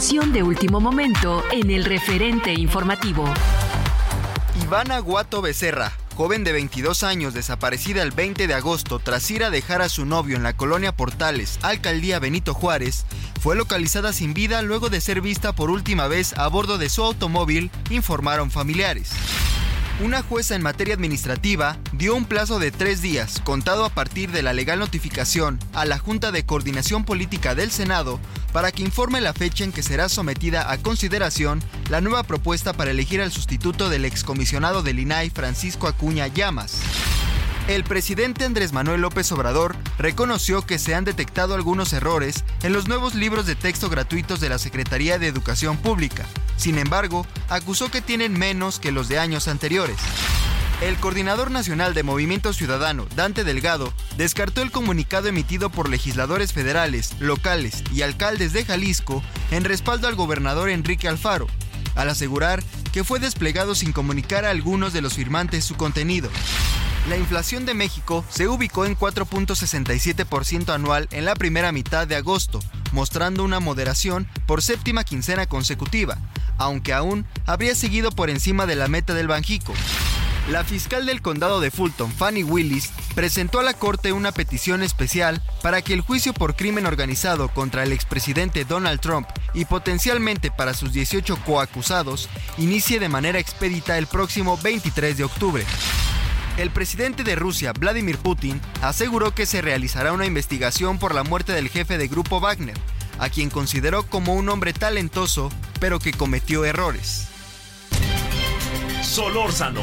De último momento en el referente informativo. Ivana Guato Becerra, joven de 22 años desaparecida el 20 de agosto tras ir a dejar a su novio en la colonia Portales, alcaldía Benito Juárez, fue localizada sin vida luego de ser vista por última vez a bordo de su automóvil, informaron familiares. Una jueza en materia administrativa dio un plazo de tres días, contado a partir de la legal notificación, a la Junta de Coordinación Política del Senado para que informe la fecha en que será sometida a consideración la nueva propuesta para elegir al sustituto del excomisionado del INAI Francisco Acuña Llamas. El presidente Andrés Manuel López Obrador reconoció que se han detectado algunos errores en los nuevos libros de texto gratuitos de la Secretaría de Educación Pública. Sin embargo, acusó que tienen menos que los de años anteriores. El coordinador nacional de Movimiento Ciudadano, Dante Delgado, descartó el comunicado emitido por legisladores federales, locales y alcaldes de Jalisco en respaldo al gobernador Enrique Alfaro, al asegurar que fue desplegado sin comunicar a algunos de los firmantes su contenido. La inflación de México se ubicó en 4.67% anual en la primera mitad de agosto, mostrando una moderación por séptima quincena consecutiva, aunque aún habría seguido por encima de la meta del Banjico. La fiscal del condado de Fulton, Fanny Willis, presentó a la Corte una petición especial para que el juicio por crimen organizado contra el expresidente Donald Trump y potencialmente para sus 18 coacusados inicie de manera expedita el próximo 23 de octubre. El presidente de Rusia, Vladimir Putin, aseguró que se realizará una investigación por la muerte del jefe de grupo Wagner, a quien consideró como un hombre talentoso, pero que cometió errores. Solórzano,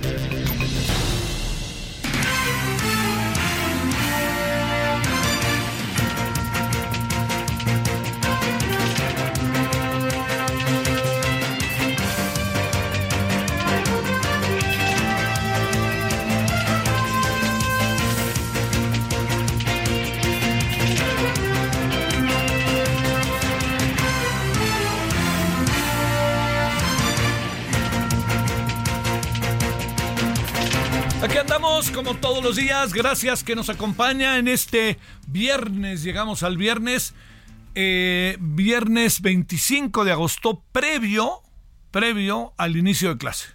Como todos los días. Gracias que nos acompaña en este viernes. Llegamos al viernes. eh, viernes 25 de agosto, previo, previo al inicio de clase.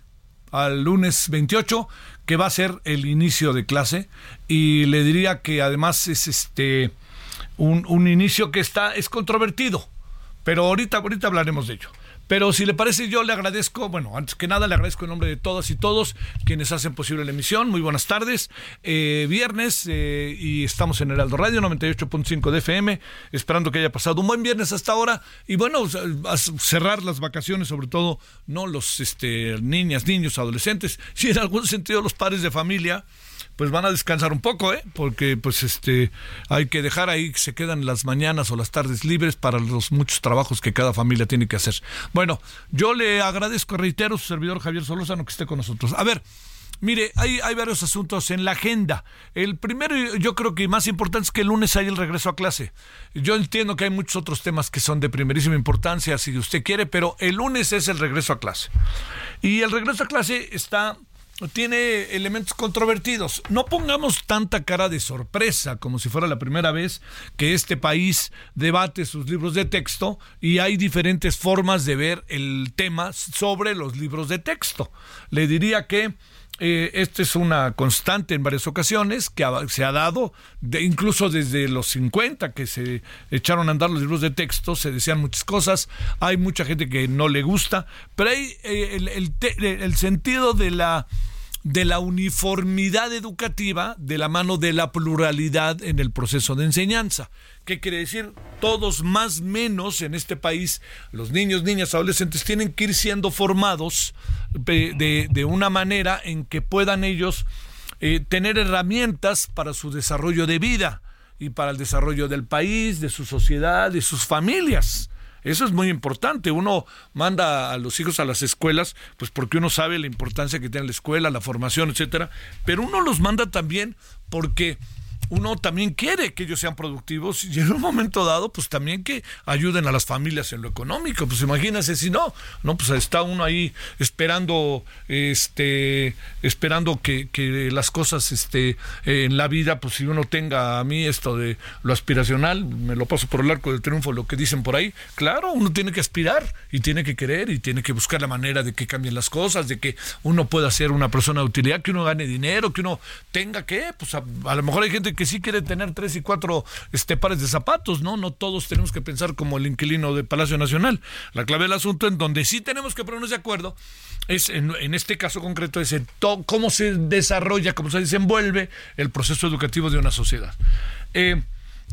Al lunes 28, que va a ser el inicio de clase. Y le diría que además es este un, un inicio que está, es controvertido. Pero ahorita, ahorita hablaremos de ello. Pero si le parece, yo le agradezco, bueno, antes que nada le agradezco en nombre de todas y todos quienes hacen posible la emisión. Muy buenas tardes. Eh, viernes eh, y estamos en Heraldo Radio 98.5 de FM, esperando que haya pasado un buen viernes hasta ahora y bueno, a cerrar las vacaciones, sobre todo, no los este, niñas, niños, adolescentes, si en algún sentido los padres de familia pues van a descansar un poco, ¿eh? Porque pues este hay que dejar ahí que se quedan las mañanas o las tardes libres para los muchos trabajos que cada familia tiene que hacer. Bueno, yo le agradezco, reitero, su servidor Javier Solórzano que esté con nosotros. A ver, Mire, hay, hay, varios asuntos en la agenda. El primero, yo creo que más importante es que el lunes hay el regreso a clase. Yo entiendo que hay muchos otros temas que son de primerísima importancia, si usted quiere, pero el lunes es el regreso a clase. Y el regreso a clase está tiene elementos controvertidos. No pongamos tanta cara de sorpresa como si fuera la primera vez que este país debate sus libros de texto y hay diferentes formas de ver el tema sobre los libros de texto. Le diría que eh, es una constante en varias ocasiones que se ha dado, incluso desde los 50 que se echaron a andar los libros de texto, se decían muchas cosas, hay mucha gente que no le gusta, pero hay eh, el sentido de la de la uniformidad educativa de la mano de la pluralidad en el proceso de enseñanza. ¿Qué quiere decir? Todos más menos en este país, los niños, niñas, adolescentes tienen que ir siendo formados de, de una manera en que puedan ellos eh, tener herramientas para su desarrollo de vida y para el desarrollo del país, de su sociedad, de sus familias. Eso es muy importante. Uno manda a los hijos a las escuelas, pues porque uno sabe la importancia que tiene la escuela, la formación, etcétera. Pero uno los manda también porque uno también quiere que ellos sean productivos y en un momento dado, pues también que ayuden a las familias en lo económico. Pues imagínense si no, no, pues está uno ahí esperando, este, esperando que, que las cosas, este, en la vida, pues si uno tenga a mí esto de lo aspiracional, me lo paso por el arco del triunfo, lo que dicen por ahí, claro, uno tiene que aspirar y tiene que querer y tiene que buscar la manera de que cambien las cosas, de que uno pueda ser una persona de utilidad, que uno gane dinero, que uno tenga que, pues a, a lo mejor hay gente que sí quiere tener tres y cuatro este, pares de zapatos, ¿no? No todos tenemos que pensar como el inquilino de Palacio Nacional. La clave del asunto en donde sí tenemos que ponernos de acuerdo es, en, este caso concreto, es cómo se desarrolla, cómo se desenvuelve el proceso educativo de una sociedad. Eh,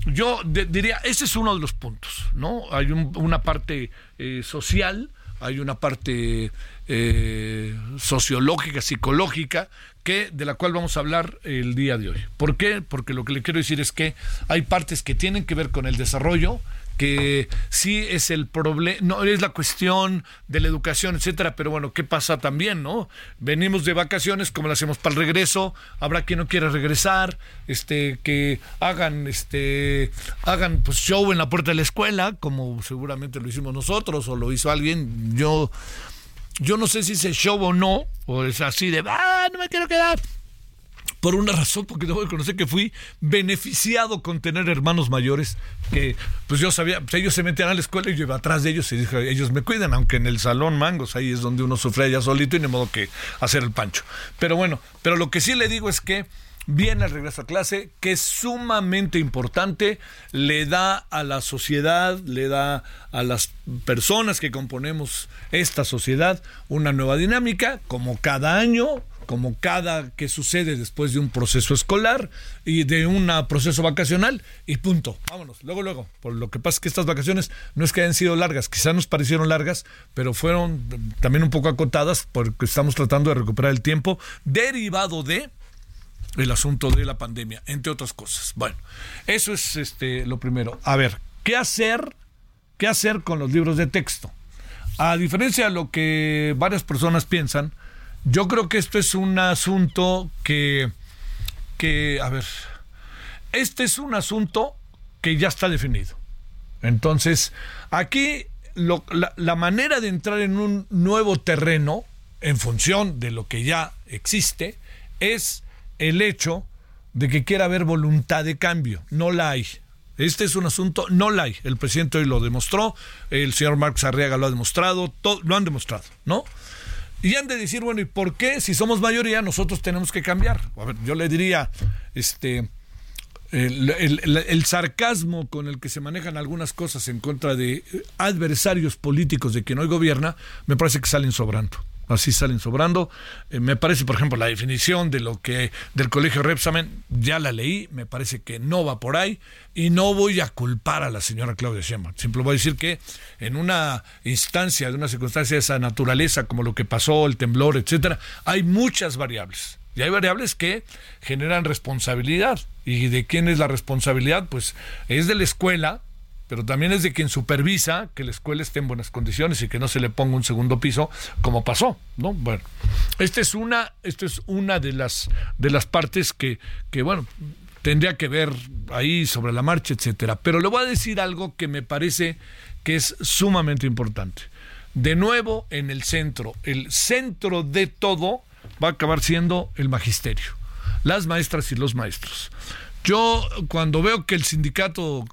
yo diría, ese es uno de los puntos, ¿no? Hay una parte eh, social, hay una parte eh, sociológica, psicológica, que, de la cual vamos a hablar el día de hoy. ¿Por qué? Porque lo que le quiero decir es que hay partes que tienen que ver con el desarrollo, que sí es el problema, no es la cuestión de la educación, etcétera, pero bueno, ¿qué pasa también, no? Venimos de vacaciones, como lo hacemos para el regreso, habrá quien no quiera regresar, este, que hagan, este, hagan pues show en la puerta de la escuela, como seguramente lo hicimos nosotros o lo hizo alguien, yo yo no sé si es show o no, o es así de, ah, no me quiero quedar. Por una razón, porque debo conocer que fui beneficiado con tener hermanos mayores, que pues yo sabía, pues ellos se metían a la escuela y yo iba atrás de ellos y dije, ellos me cuidan, aunque en el salón mangos, ahí es donde uno sufre ya solito y de modo que hacer el pancho. Pero bueno, pero lo que sí le digo es que viene el regreso a clase, que es sumamente importante, le da a la sociedad, le da a las personas que componemos esta sociedad una nueva dinámica, como cada año, como cada que sucede después de un proceso escolar y de un proceso vacacional y punto. Vámonos, luego, luego. Por lo que pasa es que estas vacaciones no es que hayan sido largas, quizás nos parecieron largas, pero fueron también un poco acotadas porque estamos tratando de recuperar el tiempo derivado de el asunto de la pandemia, entre otras cosas. Bueno, eso es este lo primero. A ver, ¿qué hacer? ¿Qué hacer con los libros de texto? A diferencia de lo que varias personas piensan, yo creo que esto es un asunto que, que a ver, este es un asunto que ya está definido. Entonces, aquí la, la manera de entrar en un nuevo terreno, en función de lo que ya existe, es el hecho de que quiera haber voluntad de cambio. No la hay. Este es un asunto, no la hay. El presidente hoy lo demostró, el señor Marcos Arriaga lo ha demostrado, todo, lo han demostrado, ¿no? Y han de decir, bueno, ¿y por qué si somos mayoría nosotros tenemos que cambiar? A ver, yo le diría, este, el, sarcasmo con el que se manejan algunas cosas en contra de adversarios políticos de quien hoy gobierna, me parece que salen sobrando. Así salen sobrando. Eh, me parece, por ejemplo, la definición de lo que del colegio Repsamen, ya la leí, me parece que no va por ahí y no voy a culpar a la señora Claudia Sheinbaum. Simplemente voy a decir que en una instancia, de una circunstancia de esa naturaleza, como lo que pasó, el temblor, etcétera, hay muchas variables y hay variables que generan responsabilidad. ¿Y de quién es la responsabilidad? Pues es de la escuela, pero también es de quien supervisa que la escuela esté en buenas condiciones y que no se le ponga un segundo piso como pasó, ¿no? Bueno, esta es una, esta es una de las de las partes que, que bueno, tendría que ver ahí sobre la marcha, etcétera. Pero le voy a decir algo que me parece que es sumamente importante. De nuevo en el centro, el centro de todo va a acabar siendo el magisterio, las maestras y los maestros. Yo cuando veo que el sindicato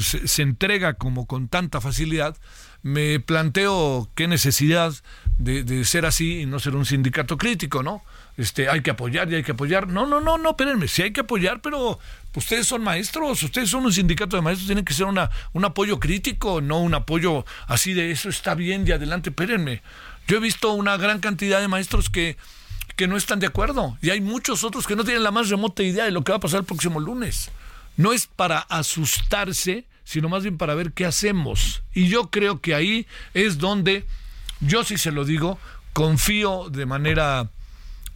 se, entrega como con tanta facilidad, me planteo qué necesidad de, ser así y no ser un sindicato crítico, ¿no? Este, hay que apoyar y hay que apoyar. No, no, no, no, espérenme, sí hay que apoyar, pero ustedes son maestros, ustedes son un sindicato de maestros, tienen que ser un apoyo crítico, no un apoyo así de eso está bien y adelante, espérenme. Yo he visto una gran cantidad de maestros que que no están de acuerdo. Y hay muchos otros que no tienen la más remota idea de lo que va a pasar el próximo lunes. No es para asustarse, sino más bien para ver qué hacemos. Y yo creo que ahí es donde, yo sí se lo digo, confío de manera,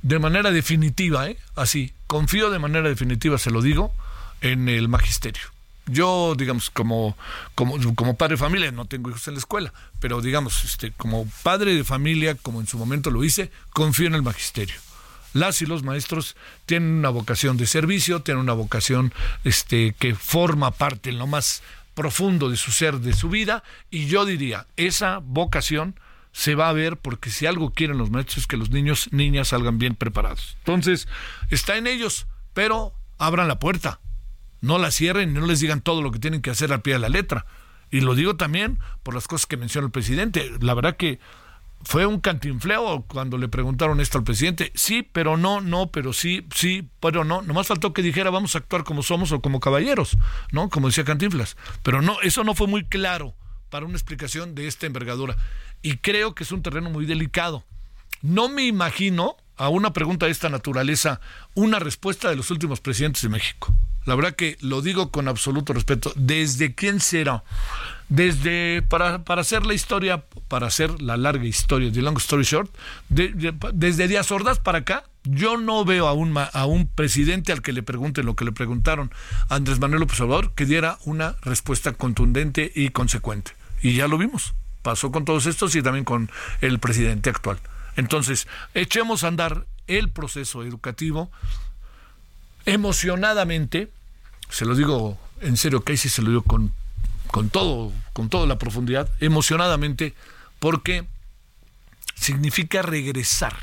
de manera definitiva, ¿eh? así, confío de manera definitiva, se lo digo, en el magisterio yo, digamos, como, como, como padre de familia, no tengo hijos en la escuela, pero digamos, este, como padre de familia, como en su momento lo hice, confío en el magisterio. Las y los maestros tienen una vocación de servicio, tienen una vocación este, que forma parte en lo más profundo de su ser, de su vida, y yo diría, esa vocación se va a ver porque si algo quieren los maestros es que los niños, niñas salgan bien preparados. Entonces, está en ellos, pero abran la puerta no la cierren y no les digan todo lo que tienen que hacer al pie de la letra. Y lo digo también por las cosas que menciona el presidente. La verdad que fue un cantinfleo cuando le preguntaron esto al presidente. Sí, pero no, no, pero sí, sí, pero no. Nomás faltó que dijera vamos a actuar como somos o como caballeros, ¿no? Como decía Cantinflas. Pero no, eso no fue muy claro para una explicación de esta envergadura. Y creo que es un terreno muy delicado. No me imagino a una pregunta de esta naturaleza una respuesta de los últimos presidentes de México. La verdad que lo digo con absoluto respeto. ¿Desde quién será? Desde, para, para hacer la historia, para hacer la larga historia, de long story short, desde Díaz Ordaz para acá, yo no veo a un, a un presidente al que le pregunten lo que le preguntaron a Andrés Manuel López Obrador que diera una respuesta contundente y consecuente. Y ya lo vimos. Pasó con todos estos y también con el presidente actual. Entonces, echemos a andar el proceso educativo emocionadamente, se lo digo en serio, Casey se lo digo con, con todo, con toda la profundidad, emocionadamente, porque significa regresar.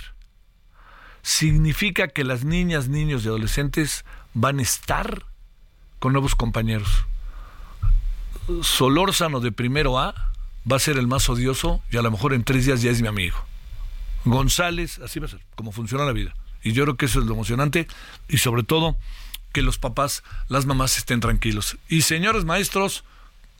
Significa que las niñas, niños y adolescentes van a estar con nuevos compañeros. Solórzano de primero A va a ser el más odioso y a lo mejor en tres días ya es mi amigo. González, así va a ser, como funciona la vida. Y yo creo que eso es lo emocionante y sobre todo que los papás, las mamás estén tranquilos. Y señores maestros,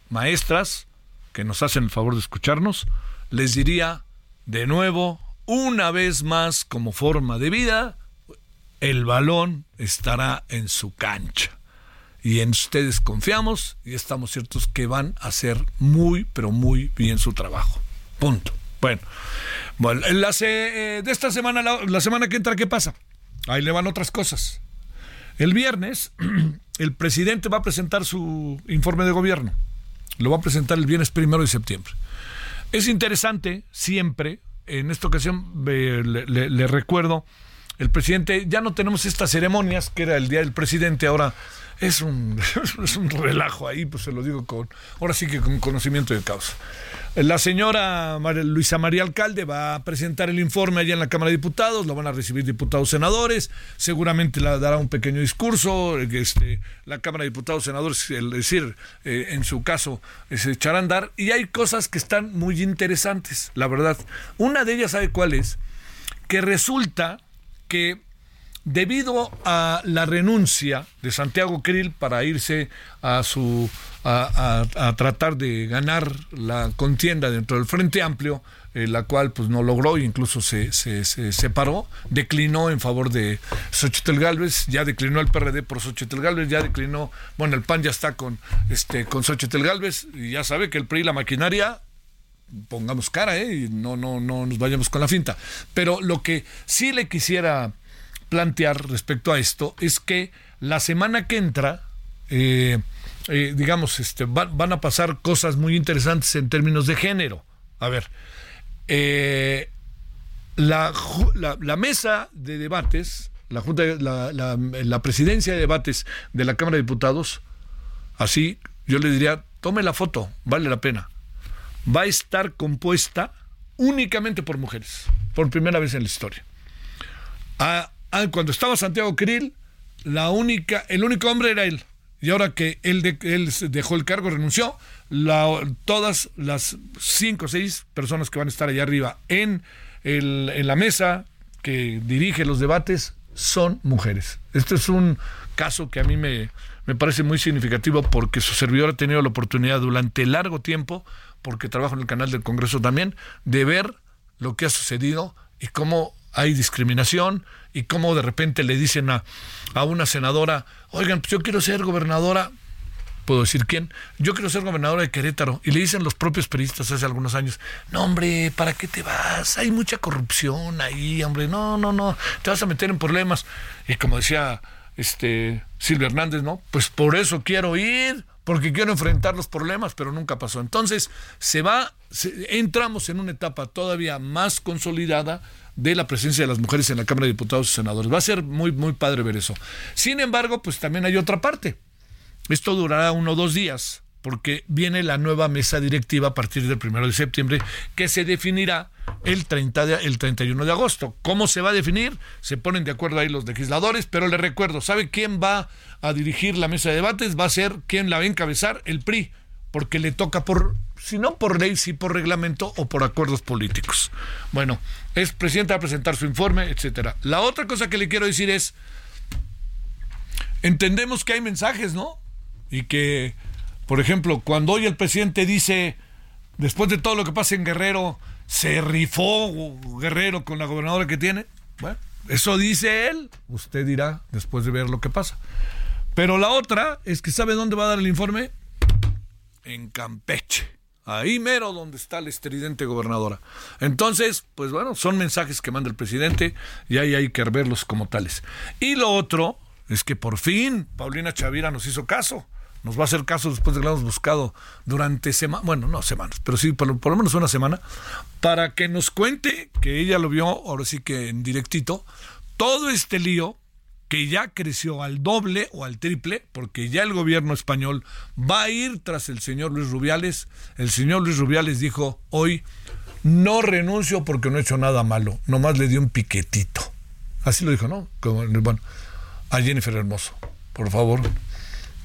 maestras, que nos hacen el favor de escucharnos, les diría de nuevo, una vez más como forma de vida, el balón estará en su cancha. Y en ustedes confiamos y estamos ciertos que van a hacer muy, pero muy bien su trabajo. Punto. Bueno, bueno eh, de esta semana, la semana que entra, ¿qué pasa? Ahí le van otras cosas. El viernes, el presidente va a presentar su informe de gobierno. Lo va a presentar el viernes primero de septiembre. Es interesante, siempre, en esta ocasión le, recuerdo, el presidente, ya no tenemos estas ceremonias, que era el día del presidente, ahora es un, relajo ahí, pues se lo digo con, ahora sí que con conocimiento de causa. La señora Luisa María Alcalde va a presentar el informe allá en la Cámara de Diputados, lo van a recibir diputados senadores, seguramente le dará un pequeño discurso, este, la Cámara de Diputados senadores, es decir, eh, en su caso, se echará a andar, y hay cosas que están muy interesantes, la verdad. Una de ellas, ¿sabe cuál es? Que resulta que debido a la renuncia de Santiago Krill para irse a su a, tratar de ganar la contienda dentro del Frente Amplio, eh, la cual pues no logró e incluso se, se, separó, declinó en favor de Xochitl Galvez, ya declinó el PRD por Xochitl Galvez, ya declinó, bueno, el PAN ya está con este con Xochitl Galvez y ya sabe que el PRI la maquinaria pongamos cara, ¿eh? Y no, no, no nos vayamos con la finta. Pero lo que sí le quisiera plantear respecto a esto es que la semana que entra, eh, eh, digamos, este, van a pasar cosas muy interesantes en términos de género. A ver, eh, la, mesa de debates, la, junta, la, presidencia de debates de la Cámara de Diputados, así yo le diría, tome la foto, vale la pena. Va a estar compuesta únicamente por mujeres, por primera vez en la historia. Ah, cuando estaba Santiago Krill, la única, el único hombre era él. Y ahora que él, dejó el cargo, renunció, todas las cinco o seis personas que van a estar allá arriba en, en la mesa que dirige los debates son mujeres. Este es un caso que a mí me, me parece muy significativo porque su servidor ha tenido la oportunidad durante largo tiempo, porque trabajo en el canal del Congreso también, de ver lo que ha sucedido y cómo hay discriminación y cómo de repente le dicen a, a una senadora, oigan, pues yo quiero ser gobernadora, puedo decir quién, yo quiero ser gobernadora de Querétaro, y le dicen los propios periodistas hace algunos años, no hombre, ¿para qué te vas? Hay mucha corrupción ahí, hombre, no, no, no, te vas a meter en problemas. Y como decía este Silvia Hernández, ¿no? Pues por eso quiero ir, porque quiero enfrentar los problemas, pero nunca pasó. Entonces, se va, entramos en una etapa todavía más consolidada de la presencia de las mujeres en la Cámara de Diputados y Senadores. Va a ser muy, muy padre ver eso. Sin embargo, pues también hay otra parte. Esto durará uno o dos días, porque viene la nueva mesa directiva a partir del primero de septiembre, que se definirá el, 30 de, el 31 de agosto. ¿Cómo se va a definir? Se ponen de acuerdo ahí los legisladores, pero le recuerdo, ¿sabe quién va a dirigir la mesa de debates? Va a ser quien la va a encabezar, el PRI, porque le toca por si no por ley, sí por reglamento o por acuerdos políticos. Bueno, es presidente a presentar su informe, etcétera. La otra cosa que le quiero decir es, entendemos que hay mensajes, ¿no? Y que, por ejemplo, cuando hoy el presidente dice, después de todo lo que pasa en Guerrero, se rifó Guerrero con la gobernadora que tiene, bueno, eso dice él, usted dirá después de ver lo que pasa. Pero la otra es que sabe dónde va a dar el informe en Campeche. Ahí mero donde está la estridente gobernadora. Entonces, pues bueno, son mensajes que manda el presidente y ahí hay que verlos como tales. Y lo otro es que por fin Paulina Chavira nos hizo caso. Nos va a hacer caso después de que la hemos buscado durante semanas, bueno, no semanas, pero sí por, lo menos una semana, para que nos cuente que ella lo vio, ahora sí que en directito, todo este lío que ya creció al doble o al triple, porque ya el gobierno español va a ir tras el señor Luis Rubiales. El señor Luis Rubiales dijo hoy, no renuncio porque no he hecho nada malo, nomás le dio un piquetito. Así lo dijo, ¿no? bueno, a Jennifer Hermoso, por favor.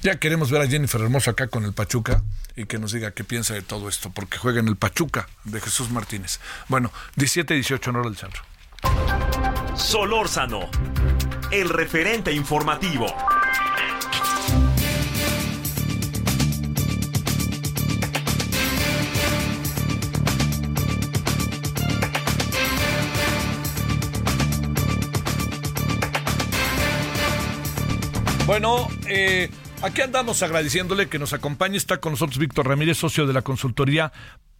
Ya queremos ver a Jennifer Hermoso acá con el Pachuca y que nos diga qué piensa de todo esto, porque juega en el Pachuca de Jesús Martínez. Bueno, 17-18 en hora del centro. Solórzano, el referente informativo. Bueno, eh, aquí andamos agradeciéndole que nos acompañe. Está con nosotros Víctor Ramírez, socio de la consultoría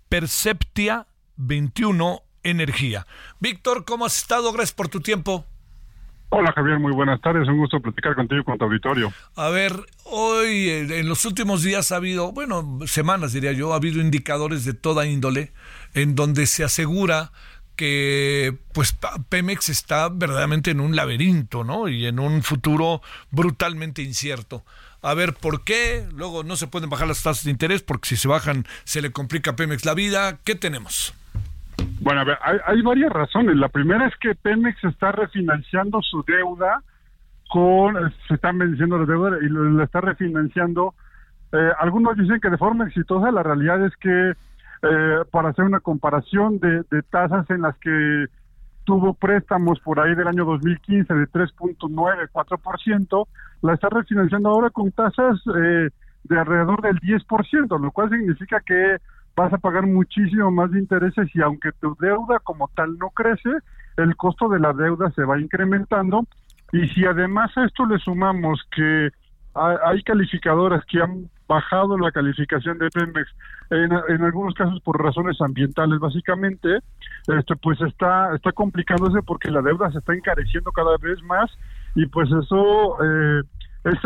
Perceptia 21 Energía. Víctor, ¿cómo has estado? Gracias por tu tiempo. Hola Javier, muy buenas tardes, un gusto platicar contigo y con tu auditorio. A ver, hoy eh, en los últimos días ha habido, bueno, semanas diría yo, ha habido indicadores de toda índole en donde se asegura que pues Pemex está verdaderamente en un laberinto, ¿no? Y en un futuro brutalmente incierto. A ver, ¿por qué? Luego no se pueden bajar las tasas de interés porque si se bajan se le complica a Pemex la vida. ¿Qué tenemos? Bueno, a ver, hay, varias razones. La primera es que Pemex está refinanciando su deuda con, se están venciendo la deuda y la está refinanciando. Eh, algunos dicen que de forma exitosa, la realidad es que eh, para hacer una comparación de, tasas en las que tuvo préstamos por ahí del año 2015 de 3.9, 4%, la está refinanciando ahora con tasas eh, de alrededor del 10%, lo cual significa que vas a pagar muchísimo más de intereses y aunque tu deuda como tal no crece, el costo de la deuda se va incrementando. Y si además a esto le sumamos que hay calificadoras que han bajado la calificación de Pemex en, algunos casos por razones ambientales básicamente este pues está está complicándose porque la deuda se está encareciendo cada vez más y pues eso eh, es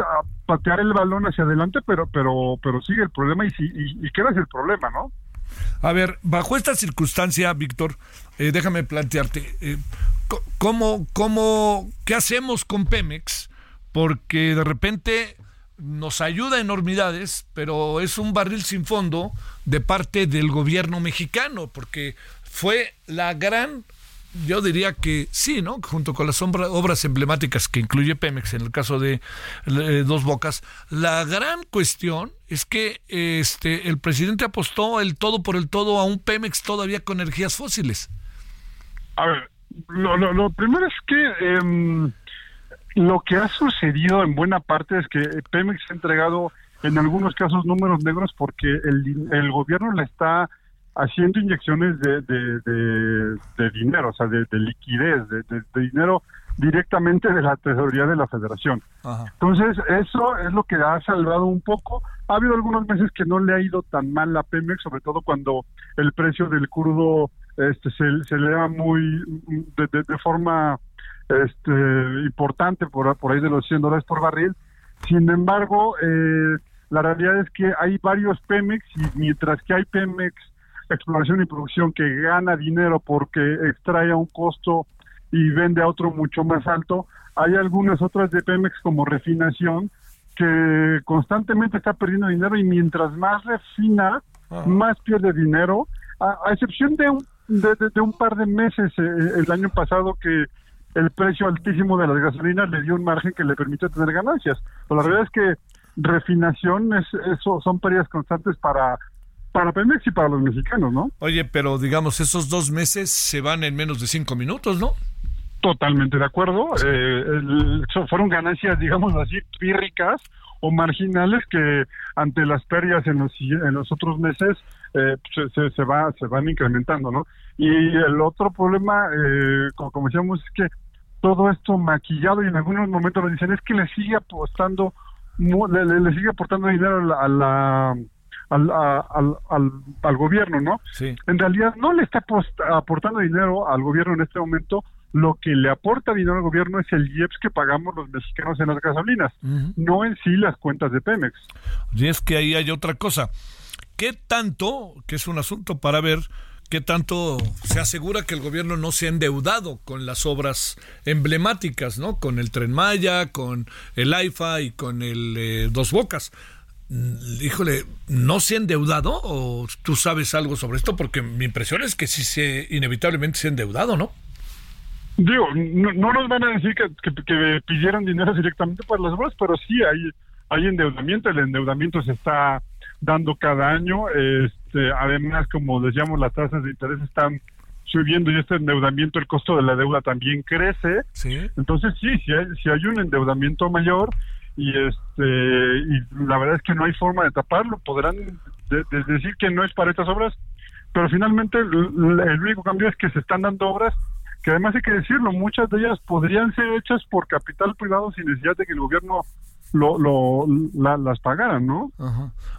patear el balón hacia adelante pero pero pero sigue el problema y, y, y queda el problema no a ver, bajo esta circunstancia, Víctor, eh, déjame plantearte, eh, ¿cómo, cómo, ¿qué hacemos con Pemex? Porque de repente nos ayuda enormidades, pero es un barril sin fondo de parte del gobierno mexicano, porque fue la gran yo diría que sí, ¿no? Junto con las obras emblemáticas que incluye Pemex, en el caso de eh, Dos Bocas, la gran cuestión es que este el presidente apostó el todo por el todo a un Pemex todavía con energías fósiles. A ver, lo, primero es que em, lo que ha sucedido en buena parte es que Pemex ha entregado en algunos casos números negros porque el, el gobierno le está haciendo inyecciones de, de, dinero, o sea, de, liquidez, de, dinero directamente de la tesorería de la federación. Entonces, eso es lo que ha salvado un poco. Ha habido algunos meses que no le ha ido tan mal la Pemex, sobre todo cuando el precio del crudo este, se, se eleva muy de, forma este, importante, por, por ahí de los 100 dólares por barril. Sin embargo, eh, la realidad es que hay varios Pemex y mientras que hay Pemex exploración y producción que gana dinero porque extrae a un costo y vende a otro mucho más alto. Hay algunas otras de Pemex como refinación que constantemente está perdiendo dinero y mientras más refina, más pierde dinero, a, excepción de un, de, un par de meses eh, el año pasado que el precio altísimo de las gasolinas le dio un margen que le permite tener ganancias. Pero la verdad es que refinación es, eso son pérdidas constantes para para Pemex y para los mexicanos, ¿no? Oye, pero digamos, esos dos meses se van en menos de cinco minutos, ¿no? Totalmente de acuerdo. Eh, fueron ganancias, digamos así, pírricas o marginales que ante las pérdidas en los, en los otros meses eh, se, se, va, se van incrementando, ¿no? Y el otro problema, eh, como, decíamos, es que todo esto maquillado y en algunos momentos nos dicen es que le sigue apostando, le, le, sigue aportando dinero a la al, al, al, gobierno, ¿no? Sí. En realidad no le está aportando dinero al gobierno en este momento, lo que le aporta dinero al gobierno es el IEPS que pagamos los mexicanos en las gasolinas, no en sí las cuentas de Pemex. Y es que ahí hay otra cosa. ¿Qué tanto, que es un asunto para ver, qué tanto se asegura que el gobierno no se ha endeudado con las obras emblemáticas, ¿no? Con el Tren Maya, con el AIFA y con el eh, Dos Bocas. Mm, híjole, ¿no se ha endeudado o tú sabes algo sobre esto? Porque mi impresión es que sí se inevitablemente se ha endeudado, ¿no? Digo, no, nos van a decir que, que, pidieron dinero directamente para las obras, pero sí hay, hay endeudamiento, el endeudamiento se está dando cada año, este, además, como decíamos, las tasas de interés están subiendo y este endeudamiento, el costo de la deuda también crece, ¿Sí? entonces sí, si hay, si hay un endeudamiento mayor, y este y la verdad es que no hay forma de taparlo podrán decir que no es para estas obras pero finalmente el, único cambio es que se están dando obras que además hay que decirlo muchas de ellas podrían ser hechas por capital privado sin necesidad de que el gobierno lo, lo las pagaran no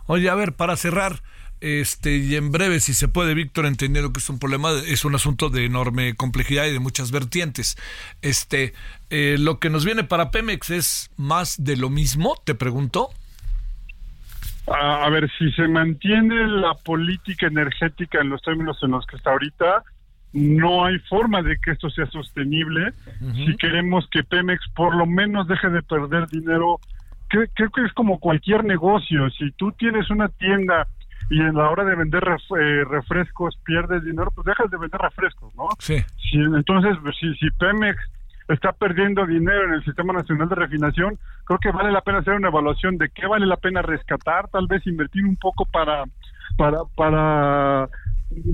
oye a ver para cerrar este, y en breve, si se puede, Víctor, entendiendo que es un problema, es un asunto de enorme complejidad y de muchas vertientes. Este, eh, lo que nos viene para Pemex es más de lo mismo, te pregunto. A, ver, si se mantiene la política energética en los términos en los que está ahorita, no hay forma de que esto sea sostenible. Si queremos que Pemex por lo menos deje de perder dinero, creo que es como cualquier negocio. Si tú tienes una tienda y en la hora de vender eh, refrescos pierdes dinero, pues dejas de vender refrescos, ¿no? Sí. Si, entonces, pues, si, si Pemex está perdiendo dinero en el Sistema Nacional de Refinación, creo que vale la pena hacer una evaluación de qué vale la pena rescatar, tal vez invertir un poco para para, para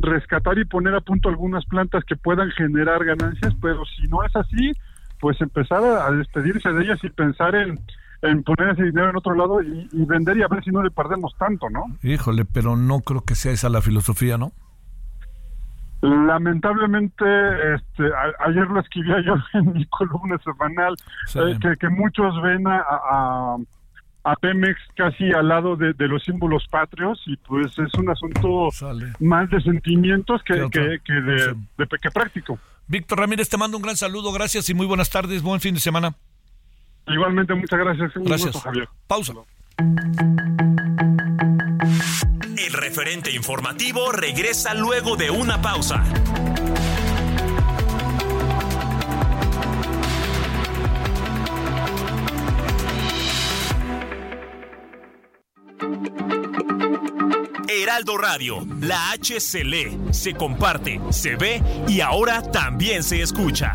rescatar y poner a punto algunas plantas que puedan generar ganancias, pero si no es así, pues empezar a, despedirse de ellas y pensar en, en poner ese dinero en otro lado y, vender y a ver si no le perdemos tanto, ¿no? Híjole, pero no creo que sea esa la filosofía, ¿no? Lamentablemente, este, ayer lo escribía yo en mi columna semanal, eh, que, que, muchos ven a a Pemex casi al lado de, los símbolos patrios y pues es un asunto más de sentimientos que, que, de, que práctico. Víctor Ramírez, te mando un gran saludo, gracias y muy buenas tardes, buen fin de semana. Igualmente, muchas gracias. gracias. Javier. Pausa. El referente informativo regresa luego de una pausa. Heraldo Radio, la H se lee, se comparte, se ve y ahora también se escucha.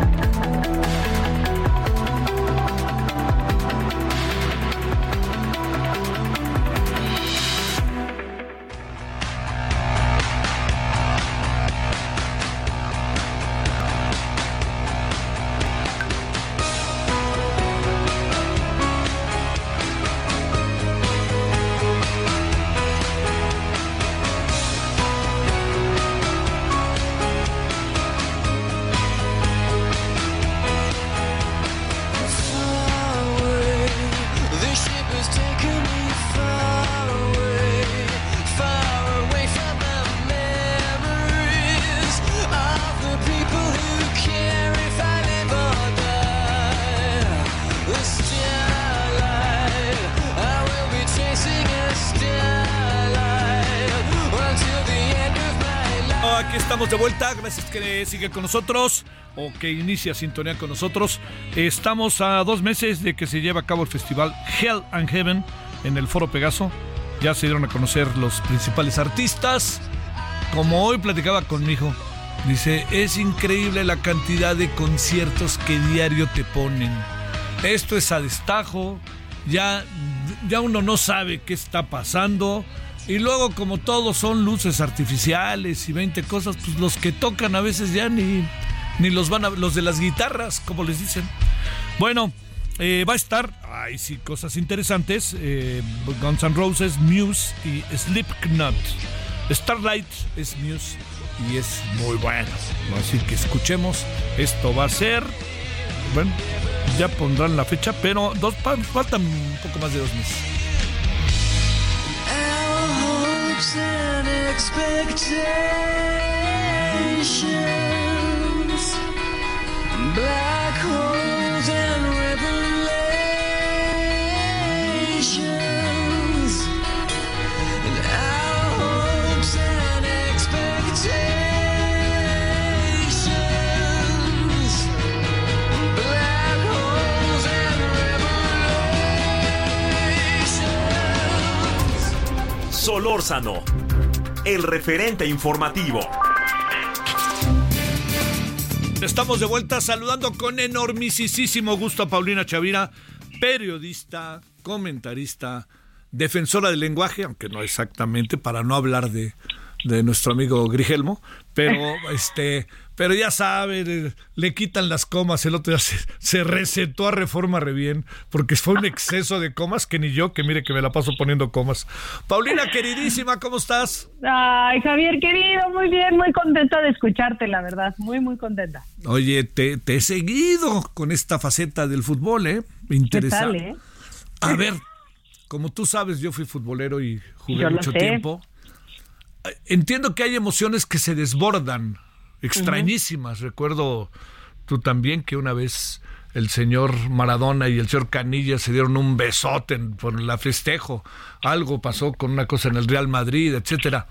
De sigue con nosotros o que inicia sintonía con nosotros. Estamos a dos meses de que se lleve a cabo el festival Hell and Heaven en el Foro Pegaso. Ya se dieron a conocer los principales artistas. Como hoy platicaba con mi hijo, dice, es increíble la cantidad de conciertos que diario te ponen. Esto es a destajo, ya, ya uno no sabe qué está pasando y luego, como todos son luces artificiales y 20 cosas, pues los que tocan a veces ya ni, ni los van a. Los de las guitarras, como les dicen. Bueno, eh, va a estar. Ay, sí, cosas interesantes. Eh, Guns N' Roses, Muse y Slipknot. Starlight es Muse y es muy bueno. Así que escuchemos. Esto va a ser. Bueno, ya pondrán la fecha, pero dos, faltan un poco más de dos meses. And expectations, black Solórzano el referente informativo. Estamos de vuelta saludando con enormisísimo gusto a Paulina Chavira, periodista, comentarista, defensora del lenguaje, aunque no exactamente para no hablar de, de nuestro amigo Grigelmo, pero este, pero ya sabe, le, quitan las comas, el otro día se, recetó a reforma re bien, porque fue un exceso de comas que ni yo, que mire que me la paso poniendo comas. Paulina, queridísima, ¿cómo estás? Ay, Javier, querido, muy bien, muy contenta de escucharte, la verdad, muy, muy contenta. Oye, te, te he seguido con esta faceta del fútbol, ¿eh? Me interesa. eh? A ver, como tú sabes, yo fui futbolero y jugué mucho tiempo entiendo que hay emociones que se desbordan extrañísimas. Recuerdo tú también que una vez el señor Maradona y el señor Canilla se dieron un besote por la festejo. Algo pasó con una cosa en el Real Madrid, etcétera.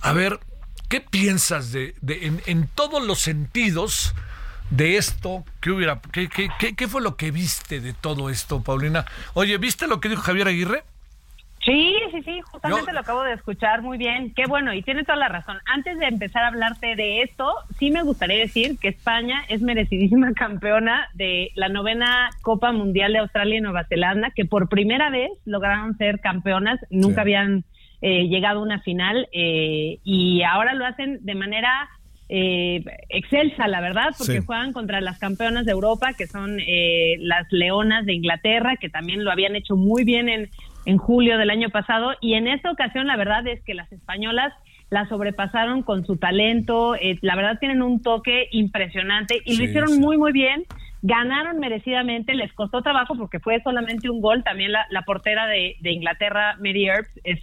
A ver, ¿qué piensas de, de en, en, todos los sentidos de esto? ¿Qué hubiera, qué, qué, qué, qué fue lo que viste de todo esto, Paulina? Oye, ¿viste lo que dijo Javier Aguirre? Sí, sí, sí, justamente lo acabo de escuchar muy bien. Qué bueno, y tiene toda la razón. Antes de empezar a hablarte de esto, sí me gustaría decir que España es merecidísima campeona de la novena Copa Mundial de Australia y Nueva Zelanda, que por primera vez lograron ser campeonas, nunca sí. habían eh, llegado a una final, eh, y ahora lo hacen de manera eh, excelsa, la verdad, porque sí. juegan contra las campeonas de Europa, que son eh, las Leonas de Inglaterra, que también lo habían hecho muy bien en, en julio del año pasado. Y en esta ocasión, la verdad es que las españolas la sobrepasaron con su talento. Eh, la verdad, tienen un toque impresionante y sí, lo hicieron sí. muy, muy bien. Ganaron merecidamente, les costó trabajo porque fue solamente un gol. También la, la portera de, de, Inglaterra, Mary Earps, es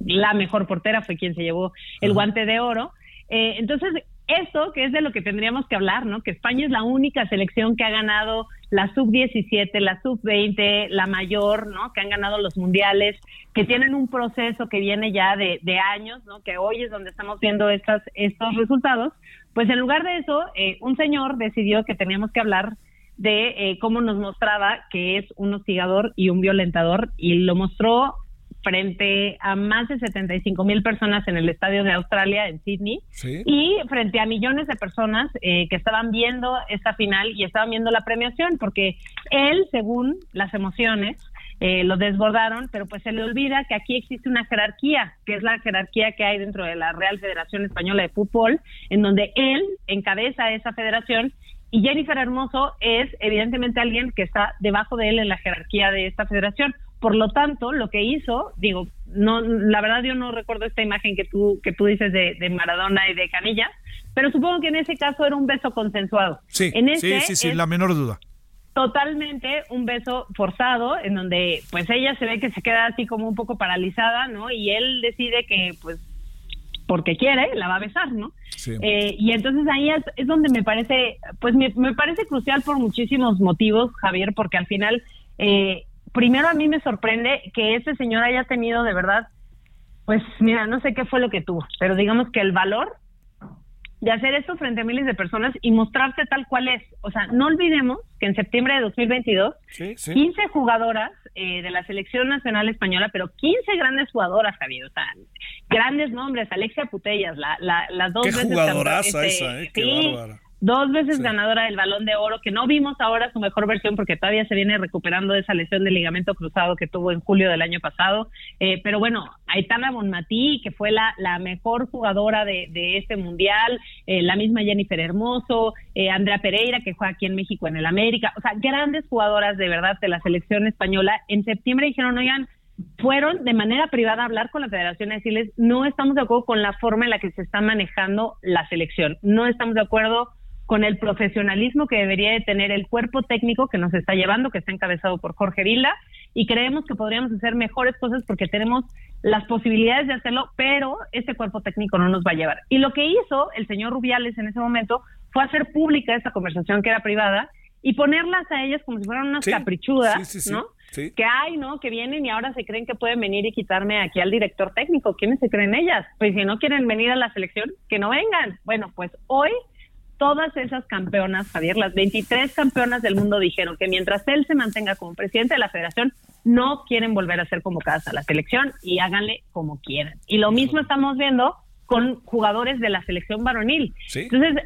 la mejor portera, fue quien se llevó el Ajá. guante de oro. Eh, entonces, esto que es de lo que tendríamos que hablar, ¿no? Que España es la única selección que ha ganado la sub-17, la sub-20, la mayor, ¿no? Que han ganado los mundiales, que tienen un proceso que viene ya de, de años, ¿no? Que hoy es donde estamos viendo estas, estos resultados. Pues en lugar de eso, eh, un señor decidió que teníamos que hablar de eh, cómo nos mostraba que es un hostigador y un violentador y lo mostró frente a más de 75 mil personas en el estadio de Australia en Sydney ¿Sí? y frente a millones de personas eh, que estaban viendo esta final y estaban viendo la premiación porque él, según las emociones, eh, lo desbordaron, pero pues se le olvida que aquí existe una jerarquía, que es la jerarquía que hay dentro de la Real Federación Española de Fútbol, en donde él encabeza esa federación y Jennifer Hermoso es evidentemente alguien que está debajo de él en la jerarquía de esta federación. Por lo tanto, lo que hizo, digo, no, la verdad yo no recuerdo esta imagen que tú que tú dices de, de Maradona y de Canilla, pero supongo que en ese caso era un beso consensuado. Sí, en este sí, sí, sí, la menor duda. Totalmente un beso forzado, en donde pues ella se ve que se queda así como un poco paralizada, ¿no? Y él decide que pues porque quiere, la va a besar, ¿no? Sí. Eh, y entonces ahí es, es, donde me parece, pues me, me, parece crucial por muchísimos motivos, Javier, porque al final eh, primero a mí me sorprende que ese señor haya tenido de verdad, pues mira, no sé qué fue lo que tuvo, pero digamos que el valor de hacer esto frente a miles de personas y mostrarse tal cual es. O sea, no olvidemos que en septiembre de 2022, sí, sí. 15 jugadoras eh, de la selección nacional española, pero 15 grandes jugadoras, Javier, o sea, grandes nombres, Alexia Putellas, la, la, las dos Qué veces... jugadoraza este, esa, eh, Qué sí, bárbara dos veces sí. ganadora del balón de oro, que no vimos ahora su mejor versión porque todavía se viene recuperando de esa lesión de ligamento cruzado que tuvo en julio del año pasado. Eh, pero bueno, Aitana Bonmatí, que fue la, la mejor jugadora de, de este mundial, eh, la misma Jennifer Hermoso, eh, Andrea Pereira, que juega aquí en México en el América, o sea, grandes jugadoras de verdad de la selección española. En septiembre dijeron, oigan, fueron de manera privada a hablar con la federación y decirles, no estamos de acuerdo con la forma en la que se está manejando la selección, no estamos de acuerdo con el profesionalismo que debería de tener el cuerpo técnico que nos está llevando, que está encabezado por Jorge Vila, y creemos que podríamos hacer mejores cosas porque tenemos las posibilidades de hacerlo, pero ese cuerpo técnico no nos va a llevar. Y lo que hizo el señor Rubiales en ese momento fue hacer pública esta conversación que era privada y ponerlas a ellas como si fueran unas sí, caprichudas, sí, sí, ¿no? Que hay, ¿no? Que vienen y ahora se creen que pueden venir y quitarme aquí al director técnico. ¿Quiénes se creen ellas? Pues si no quieren venir a la selección, que no vengan. Bueno, pues hoy todas esas campeonas, Javier, las 23 campeonas del mundo dijeron que mientras él se mantenga como presidente de la federación, no quieren volver a ser convocadas a la selección y háganle como quieran. Y lo mismo estamos viendo con jugadores de la selección varonil. ¿Sí? Entonces,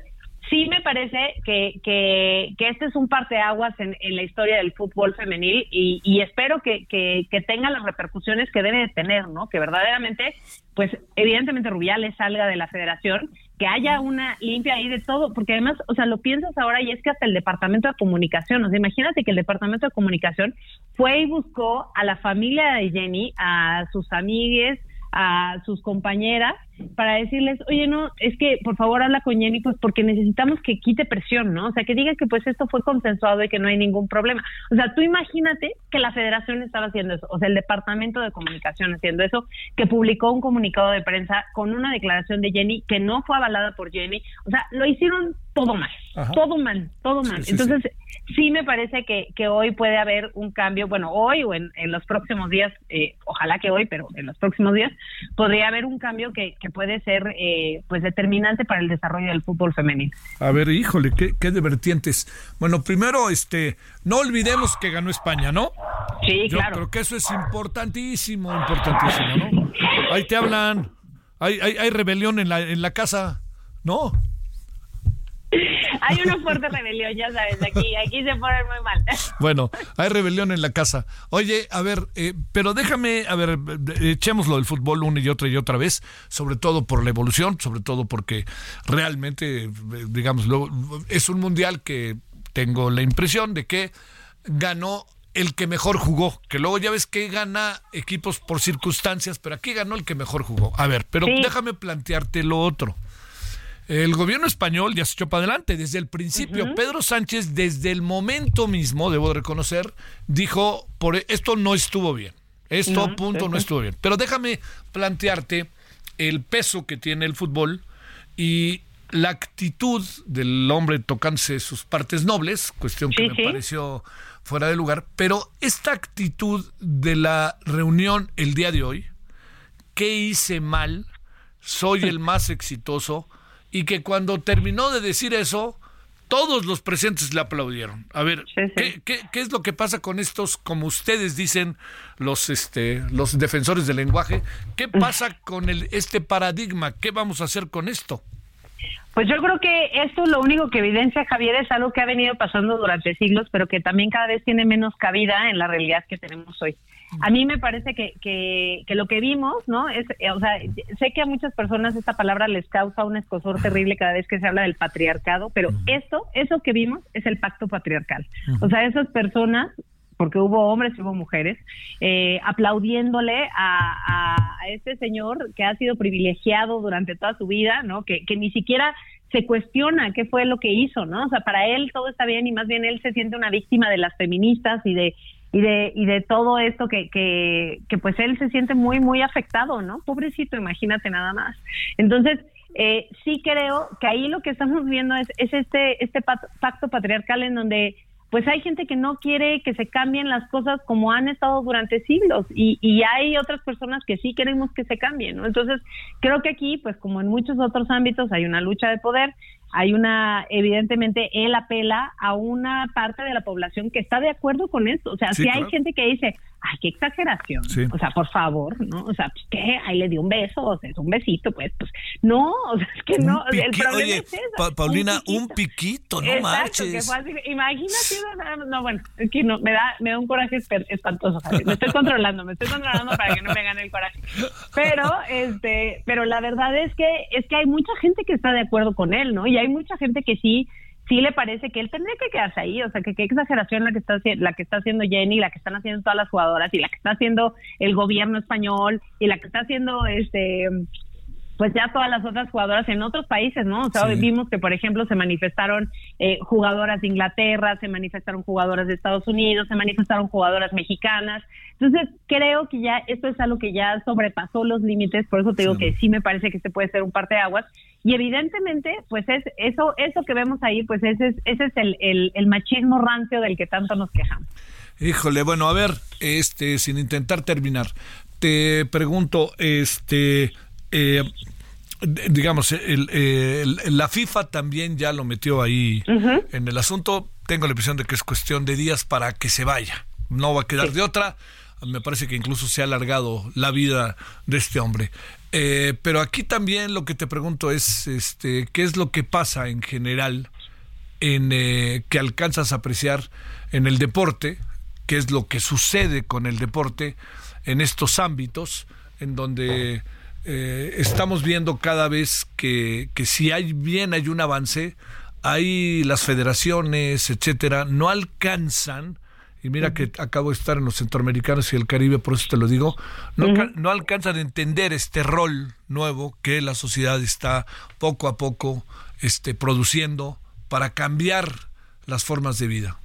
sí me parece que, que, que, este es un parteaguas en, en la historia del fútbol femenil y, y espero que, que, que, tenga las repercusiones que debe de tener, ¿no? Que verdaderamente, pues evidentemente Rubiales salga de la federación, que haya una limpia ahí de todo, porque además, o sea, lo piensas ahora y es que hasta el departamento de comunicación, o sea, imagínate que el departamento de comunicación fue y buscó a la familia de Jenny, a sus amigues, a sus compañeras, para decirles, oye, no, es que por favor habla con Jenny, pues porque necesitamos que quite presión, ¿no? O sea, que diga que pues esto fue consensuado y que no hay ningún problema. O sea, tú imagínate que la federación estaba haciendo eso, o sea, el departamento de comunicación haciendo eso, que publicó un comunicado de prensa con una declaración de Jenny que no fue avalada por Jenny. O sea, lo hicieron todo mal, todo mal, todo mal. Entonces, sí. me parece que, que hoy puede haber un cambio, bueno, hoy o en, en los próximos días, eh, ojalá que hoy, pero en los próximos días, podría haber un cambio que, que puede ser eh, pues determinante para el desarrollo del fútbol femenino. A ver, híjole, qué, qué divertientes. Bueno, primero, este, no olvidemos que ganó España, ¿no? Sí, Yo claro. creo que eso es importantísimo, importantísimo, ¿no? Ahí te hablan, hay, hay, hay rebelión en la, en la casa, ¿no? Hay una fuerte rebelión, ya sabes, aquí, aquí se ponen muy mal. Bueno, hay rebelión en la casa. Oye, a ver, eh, pero déjame, a ver, echémoslo del fútbol una y otra y otra vez, sobre todo por la evolución, sobre todo porque realmente, eh, digamos, es un mundial que tengo la impresión de que ganó el que mejor jugó, que luego ya ves que gana equipos por circunstancias, pero aquí ganó el que mejor jugó. A ver, pero Sí. déjame plantearte lo otro. El gobierno español ya se echó para adelante desde el principio. Pedro Sánchez, desde el momento mismo, debo de reconocer, dijo, por esto no estuvo bien. Esto, No, punto, sí, no estuvo bien. Pero déjame plantearte el peso que tiene el fútbol y la actitud del hombre tocándose sus partes nobles, cuestión que Sí, me sí. pareció fuera de lugar, pero esta actitud de la reunión el día de hoy, ¿qué hice mal? Soy el más exitoso. Y que cuando terminó de decir eso, todos los presentes le aplaudieron. A ver, Sí, sí. ¿qué, qué, qué es lo que pasa con estos, como ustedes dicen, los, este, los defensores del lenguaje? ¿Qué pasa con el, este paradigma? ¿Qué vamos a hacer con esto? Pues yo creo que esto lo único que evidencia Javier es algo que ha venido pasando durante siglos, pero que también cada vez tiene menos cabida en la realidad que tenemos hoy. A mí me parece que, que, que lo que vimos, ¿no? Es, eh, o sea, sé que a muchas personas esta palabra les causa un escosor terrible cada vez que se habla del patriarcado, pero esto, eso que vimos es el pacto patriarcal. O sea, esas personas porque hubo hombres y hubo mujeres, eh, aplaudiéndole a, a, a, este señor que ha sido privilegiado durante toda su vida, ¿no? Que, que ni siquiera se cuestiona qué fue lo que hizo, ¿no? O sea, para él todo está bien y más bien él se siente una víctima de las feministas y de y de y de todo esto que que, que pues él se siente muy muy afectado, ¿no? Pobrecito, imagínate nada más. Entonces, eh, sí creo que ahí lo que estamos viendo es, es este este pacto patriarcal en donde pues hay gente que no quiere que se cambien las cosas como han estado durante siglos y, y hay otras personas que sí queremos que se cambien, ¿no? Entonces, creo que aquí, pues como en muchos otros ámbitos, hay una lucha de poder, hay una, evidentemente, él apela a una parte de la población que está de acuerdo con esto. O sea, Sí, si claro. hay gente que dice, ay, qué exageración, Sí. o sea, por favor, ¿no? O sea, pues, ¿qué? Ahí le dio un beso, o sea, es un besito, pues, pues, no, o sea, es que no, el problema Oye, es eso, Pa- Paulina, un piquito. piquito, no Exacto, que marches. fue así, imagínate, no, no, bueno, es que no, me da, me da un coraje espantoso, Javier. me estoy controlando, me estoy controlando para que no me gane el coraje, pero, este, pero la verdad es que, es que hay mucha gente que está de acuerdo con él, ¿no? Y hay mucha gente que sí, sí le parece que él tendría que quedarse ahí, o sea, que qué exageración la que está la que está haciendo Jenny, la que están haciendo todas las jugadoras y la que está haciendo el gobierno español y la que está haciendo este pues ya todas las otras jugadoras en otros países, ¿no? O sea, Sí. vimos que, por ejemplo, se manifestaron eh, jugadoras de Inglaterra, se manifestaron jugadoras de Estados Unidos, se manifestaron jugadoras mexicanas. Entonces, creo que ya esto es algo que ya sobrepasó los límites, por eso te digo Sí. que sí me parece que este puede ser un parteaguas. Y evidentemente, pues es eso eso que vemos ahí, pues ese es, ese es el, el, el machismo rancio del que tanto nos quejamos. Híjole, bueno, a ver, este, sin intentar terminar, te pregunto, este, eh, digamos, el- el- la FIFA también ya lo metió ahí en el asunto. Tengo la impresión de que es cuestión de días para que se vaya. No va a quedar de otra. Me parece que incluso se ha alargado la vida de este hombre. Eh, pero aquí también lo que te pregunto es, este, ¿qué es lo que pasa en general en eh, que alcanzas a apreciar en el deporte, qué es lo que sucede con el deporte en estos ámbitos, en donde eh, estamos viendo cada vez que, que si hay bien hay un avance, ahí las federaciones, etcétera, no alcanzan y mira que acabo de estar en los centroamericanos y el Caribe, por eso te lo digo, no, no alcanzan a entender este rol nuevo que la sociedad está poco a poco este, produciendo para cambiar las formas de vida.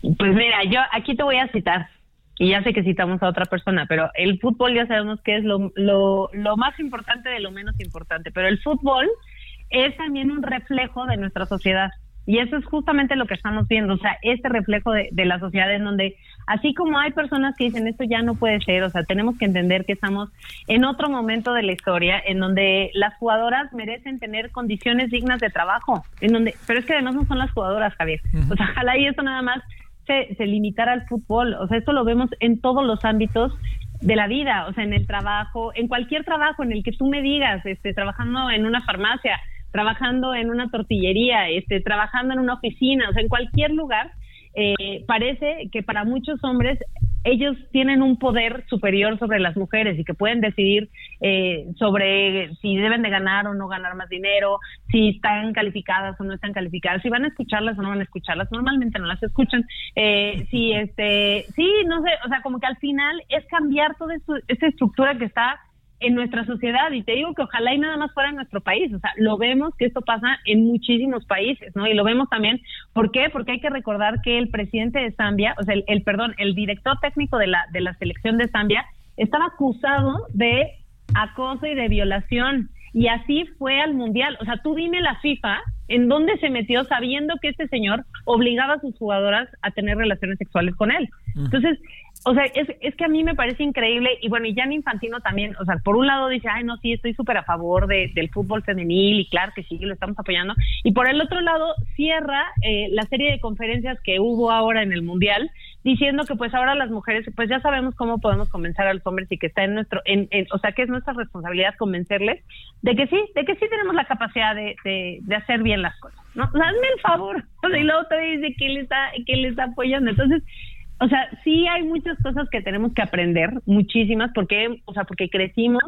Pues mira, yo aquí te voy a citar, y ya sé que citamos a otra persona, pero el fútbol ya sabemos que es lo, lo, lo más importante de lo menos importante, pero el fútbol es también un reflejo de nuestra sociedad. Y eso es justamente lo que estamos viendo, o sea, este reflejo de, la sociedad en donde, así como hay personas que dicen esto ya no puede ser, o sea, tenemos que entender que estamos en otro momento de la historia en donde las jugadoras merecen tener condiciones dignas de trabajo, en donde, pero es que además no son las jugadoras, Javier. O sea, ojalá y eso nada más se, se limitara al fútbol, o sea, esto lo vemos en todos los ámbitos de la vida, o sea, en el trabajo, en cualquier trabajo en el que tú me digas, este, trabajando en una farmacia, trabajando en una tortillería, este, trabajando en una oficina, o sea, en cualquier lugar, eh, parece que para muchos hombres ellos tienen un poder superior sobre las mujeres y que pueden decidir eh, sobre si deben de ganar o no ganar más dinero, si están calificadas o no están calificadas, si van a escucharlas o no van a escucharlas. Normalmente no las escuchan. Eh, si este, sí, no sé, o sea, como que al final es cambiar toda esta estructura que está en nuestra sociedad y te digo que ojalá y nada más fuera en nuestro país, o sea, lo vemos que esto pasa en muchísimos países, ¿no? Y lo vemos también, ¿por qué? Porque hay que recordar que el presidente de Zambia, o sea, el, perdón, el director técnico de la de la selección de Zambia estaba acusado de acoso y de violación y así fue al mundial, o sea, tú dime la FIFA en dónde se metió sabiendo que este señor obligaba a sus jugadoras a tener relaciones sexuales con él. Entonces, o sea, es, es que a mí me parece increíble y bueno, y Jan Infantino también, o sea, por un lado dice, ay, no, sí, estoy súper a favor de, del fútbol femenil y claro que sí, lo estamos apoyando. Y por el otro lado, cierra eh, la serie de conferencias que hubo ahora en el Mundial, diciendo que pues ahora las mujeres, pues ya sabemos cómo podemos convencer a los hombres y que está en nuestro, en, o sea, que es nuestra responsabilidad convencerles de que sí, de que sí tenemos la capacidad de, de, hacer bien las cosas, ¿no? hazme el favor. y luego te dice que le está, que le está apoyando. Entonces, o sea, sí hay muchas cosas que tenemos que aprender, muchísimas, porque, o sea, porque crecimos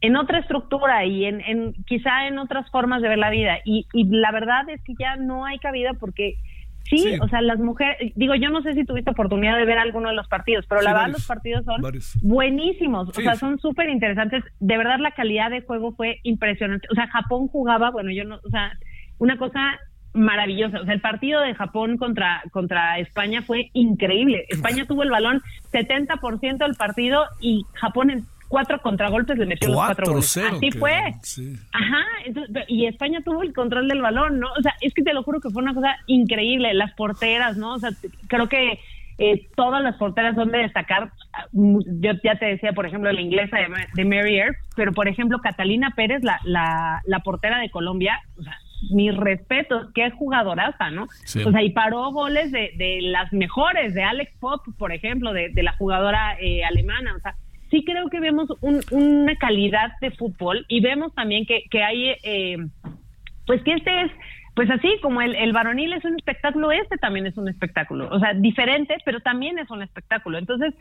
en otra estructura y en, en quizá en otras formas de ver la vida. Y, y la verdad es que ya no hay cabida porque sí, o sea, las mujeres, digo, yo no sé si tuviste oportunidad de ver alguno de los partidos, pero la verdad los partidos son buenísimos, o sea, son súper interesantes. De verdad la calidad de juego fue impresionante. O sea, Japón jugaba, bueno, yo no, o sea, una cosa maravillosa. O sea, el partido de Japón contra, contra España fue increíble. España tuvo el balón 70% del partido y Japón en cuatro contragolpes le metió los cuatro goles. Así fue. Ajá. y España tuvo el control del balón, ¿no? O sea, es que te lo juro que fue una cosa increíble. Las porteras, ¿no? O sea, creo que eh, todas las porteras son de destacar. Yo ya te decía, por ejemplo, la inglesa de, de Mary Earth, pero por ejemplo, Catalina Pérez, la, la, la portera de Colombia, o sea, mis respetos, qué jugadoraza, ¿no? O sea, y paró goles de, de las mejores, de Alex Pop, por ejemplo, de, de la jugadora eh, alemana, o sea, sí creo que vemos una calidad de fútbol y vemos también que, que hay, eh, pues que este es pues así como el, el varonil es un espectáculo, este también es un espectáculo, o sea, diferente, pero también es un espectáculo. Entonces,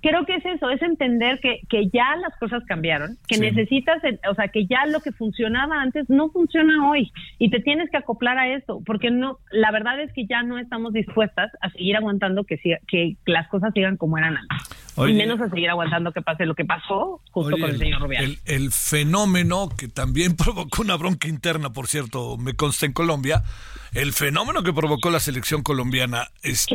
creo que es eso, es entender que, que ya las cosas cambiaron, que necesitas, o sea, que ya lo que funcionaba antes no funciona hoy y te tienes que acoplar a eso, porque no, la verdad es que ya no estamos dispuestas a seguir aguantando que, que las cosas sigan como eran antes. Y menos a seguir aguantando que pase lo que pasó justo con el señor Rubial. El, el fenómeno que también provocó una bronca interna, por cierto, me consta en Colombia, Colombia, el fenómeno que provocó la selección colombiana este,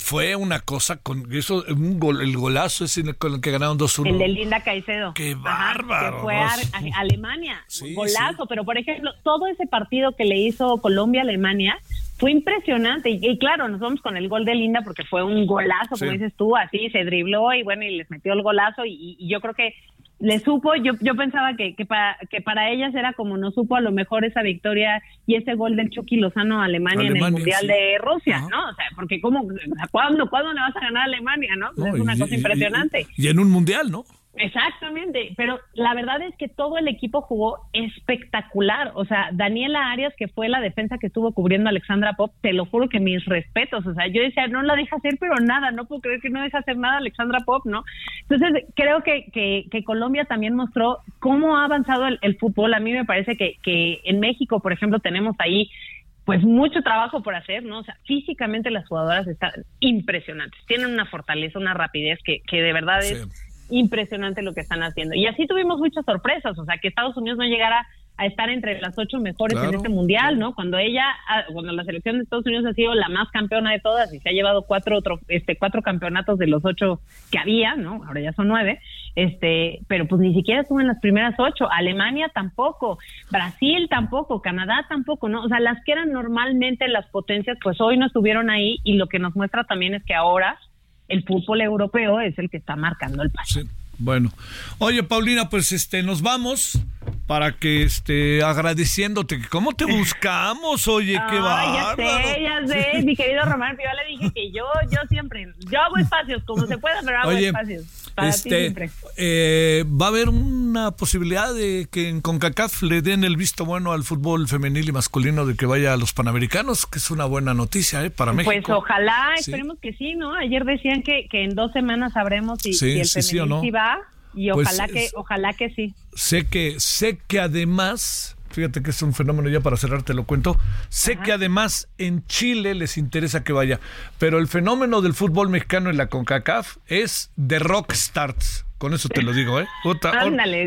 fue una cosa con eso, un gol, el golazo ese con el que ganaron 2-1. El de Linda Caicedo. Qué bárbaro. que fue a, Alemania. golazo, pero por ejemplo, todo ese partido que le hizo Colombia-Alemania fue impresionante. Y, claro, nos vamos con el gol de Linda porque fue un golazo, como dices tú, así se dribló y bueno, y les metió el golazo. y yo creo que le supo, yo, yo pensaba que, que, para, que para ellas era como no supo a lo mejor esa victoria y ese gol del Chucky Lozano a Alemania, en el Mundial de Rusia, ¿no? O sea, porque ¿cómo, ¿cuándo, ¿cuándo le vas a ganar a Alemania, no? es una cosa impresionante. y, en un Mundial, ¿no? Exactamente, pero la verdad es que todo el equipo jugó espectacular. O sea, Daniela Arias, que fue la defensa que estuvo cubriendo a Alexandra Pop, te lo juro que mis respetos. O sea, yo decía, no la deja hacer, pero nada, no puedo creer que no deja hacer nada Alexandra Pop, ¿no? Entonces, creo que, que, Colombia también mostró cómo ha avanzado el, fútbol. A mí me parece que, que en México, por ejemplo, tenemos ahí pues mucho trabajo por hacer, ¿no? O sea, físicamente las jugadoras están impresionantes, tienen una fortaleza, una rapidez que, que de verdad es impresionante lo que están haciendo. Y así tuvimos muchas sorpresas, o sea, que Estados Unidos no llegara a estar entre las ocho mejores en este mundial, ¿no? Cuando ella, cuando la selección de Estados Unidos ha sido la más campeona de todas y se ha llevado cuatro otro, este cuatro campeonatos de los ocho que había, ¿no? Ahora ya son nueve, este, pero pues ni siquiera estuvo en las primeras ocho. Alemania tampoco, Brasil tampoco, Canadá tampoco, ¿no? O sea, las que eran normalmente las potencias, pues hoy no estuvieron ahí y lo que nos muestra también es que ahora el fútbol europeo es el que está marcando el paso. Bueno, oye Paulina, pues este nos vamos para que este agradeciéndote cómo te buscamos, oye, qué va. Ya sé, ya sé, mi querido Román, yo le dije que yo yo siempre yo hago espacios como se pueda, pero hago espacios. Para ti este, siempre. Eh, va a haber una posibilidad de que en CONCACAF le den el visto bueno al fútbol femenil y masculino de que vaya a los Panamericanos, que es una buena noticia ¿eh? para México. Pues ojalá, esperemos que sí, ¿no? Ayer decían que, que en dos semanas sabremos si, el femenil sí va y pues ojalá que ojalá que sí. Sé que sé que además fíjate que es un fenómeno ya para cerrar te lo cuento. Sé que además en Chile les interesa que vaya, pero el fenómeno del fútbol mexicano en la CONCACAF es de rock starts. Con eso te lo digo, ¿eh?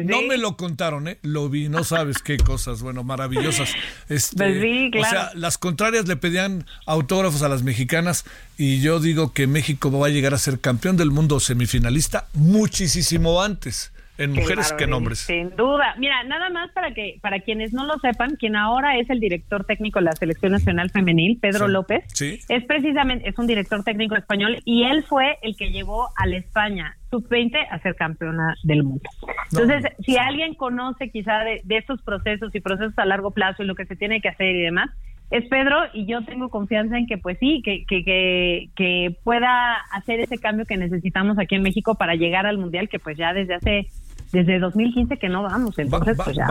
no me lo contaron, ¿eh? Lo vi, no sabes qué cosas, bueno, maravillosas. Este, pues O sea, las contrarias le pedían autógrafos a las mexicanas y yo digo que México va a llegar a ser campeón del mundo semifinalista muchísimo antes en mujeres que en hombres. Sin duda. Mira, nada más para que para quienes no lo sepan, quien ahora es el director técnico de la Selección Nacional Femenil, Pedro López, es precisamente es un director técnico español y él fue el que llevó a la España sub-20 a ser campeona del mundo. Entonces, si alguien conoce quizá de, de estos procesos y procesos a largo plazo y lo que se tiene que hacer y demás, es Pedro y yo tengo confianza en que pues sí, que, que, que, que, pueda hacer ese cambio que necesitamos aquí en México para llegar al Mundial que pues ya desde hace desde 2015 que no vamos, entonces pues ya,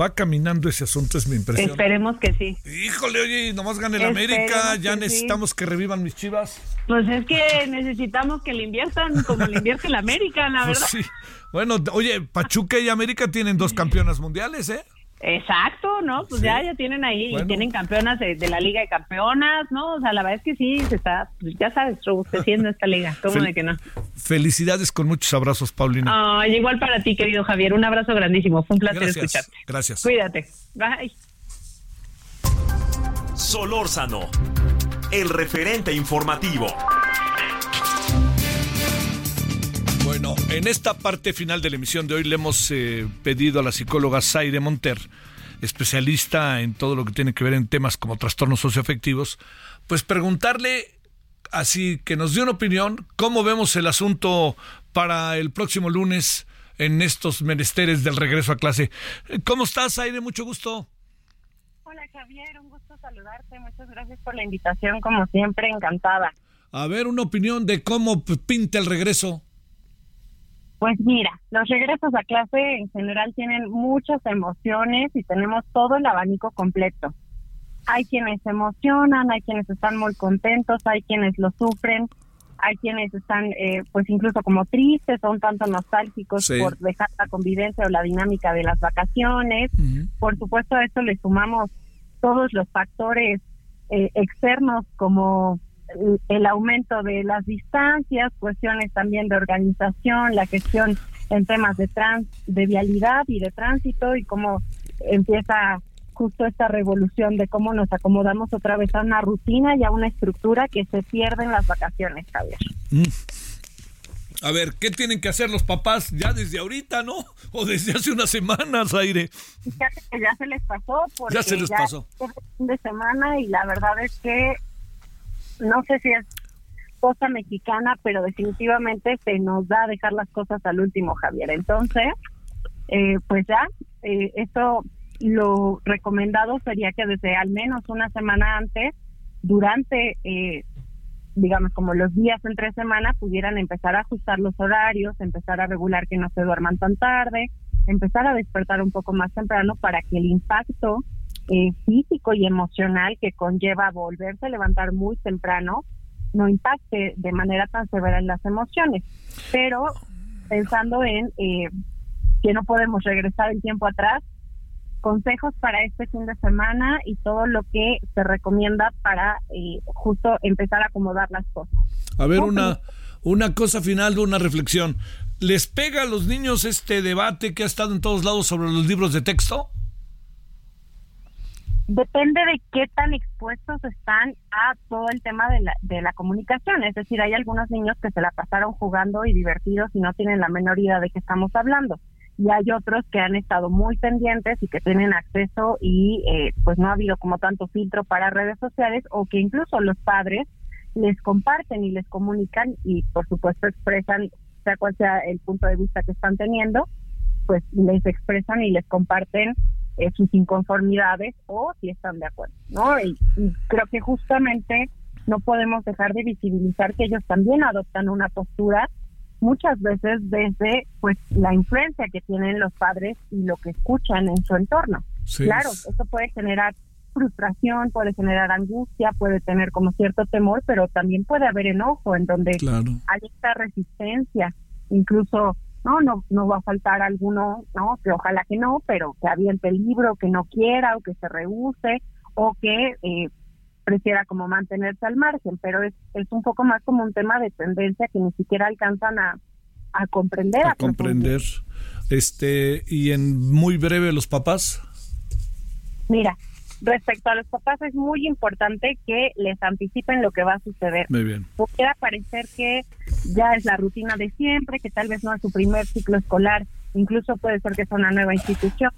Va caminando ese asunto, es mi impresión. Esperemos que sí. Híjole, oye, nomás gane el América, ya necesitamos que revivan mis chivas. Pues es que necesitamos que le inviertan como le invierte el América, la pues verdad. Bueno, oye, Pachuca y América tienen dos campeonas mundiales, ¿eh? Exacto, ¿no? Pues ya, ya tienen ahí, y tienen campeonas de, la Liga de Campeonas, ¿no? O sea, la verdad es que sí, se está, pues ya sabes, robusteciendo esta liga, ¿cómo de que no? Felicidades con muchos abrazos, Paulina. Ay, igual para ti, querido Javier, un abrazo grandísimo, fue un placer escucharte. Gracias. Cuídate, bye. Solórzano, el referente informativo. Bueno, en esta parte final de la emisión de hoy le hemos eh, pedido a la psicóloga Zaire Monter, especialista en todo lo que tiene que ver en temas como trastornos socioafectivos, pues preguntarle así que nos dé una opinión, cómo vemos el asunto para el próximo lunes en estos menesteres del regreso a clase. ¿Cómo estás, Zaire? Mucho gusto. Hola, Javier, un gusto saludarte. Muchas gracias por la invitación, como siempre, encantada. A ver, una opinión de cómo pinta el regreso. Pues mira, los regresos a clase en general tienen muchas emociones y tenemos todo el abanico completo. Hay quienes se emocionan, hay quienes están muy contentos, hay quienes lo sufren, hay quienes están eh, pues incluso como tristes, son tanto nostálgicos por dejar la convivencia o la dinámica de las vacaciones. Por supuesto a esto le sumamos todos los factores eh, externos como el aumento de las distancias, cuestiones también de organización, la gestión en temas de trans, de vialidad y de tránsito y cómo empieza justo esta revolución de cómo nos acomodamos otra vez a una rutina y a una estructura que se pierde en las vacaciones, Javier. Mm. A ver, ¿qué tienen que hacer los papás ya desde ahorita, no? O desde hace unas semanas, Aire. Fíjate que ya se les pasó. Porque ya se les pasó. fin de semana y la verdad es que no sé si es cosa mexicana, pero definitivamente se nos da dejar las cosas al último, Javier. Entonces, eh, pues ya, eh, eso lo recomendado sería que desde al menos una semana antes, durante, eh, digamos, como los días entre semana, pudieran empezar a ajustar los horarios, empezar a regular que no se duerman tan tarde, empezar a despertar un poco más temprano para que el impacto eh, físico y emocional que conlleva volverse a levantar muy temprano no impacte de manera tan severa en las emociones. Pero pensando en eh, que no podemos regresar el tiempo atrás, consejos para este fin de semana y todo lo que se recomienda para eh, justo empezar a acomodar las cosas. A ver, una, una cosa final de una reflexión. ¿Les pega a los niños este debate que ha estado en todos lados sobre los libros de texto? Depende de qué tan expuestos están a todo el tema de la, de la comunicación. Es decir, hay algunos niños que se la pasaron jugando y divertidos y no tienen la menor idea de qué estamos hablando. Y hay otros que han estado muy pendientes y que tienen acceso y eh, pues no ha habido como tanto filtro para redes sociales o que incluso los padres les comparten y les comunican y por supuesto expresan, sea cual sea el punto de vista que están teniendo, pues les expresan y les comparten eh, sus inconformidades o si están de acuerdo, ¿no? Y, creo que justamente no podemos dejar de visibilizar que ellos también adoptan una postura muchas veces desde pues la influencia que tienen los padres y lo que escuchan en su entorno. Claro, eso puede generar frustración, puede generar angustia, puede tener como cierto temor, pero también puede haber enojo en donde hay esta resistencia, incluso no, no, no va a faltar alguno, no, que ojalá que no, pero que aviente el libro, que no quiera o que se rehúse o que eh, prefiera como mantenerse al margen, pero es, es un poco más como un tema de tendencia que ni siquiera alcanzan a, a comprender. A, comprender. Este, y en muy breve, los papás. Mira, Respecto a los papás es muy importante que les anticipen lo que va a suceder. Muy bien. Puede parecer que ya es la rutina de siempre, que tal vez no es su primer ciclo escolar, incluso puede ser que sea una nueva institución,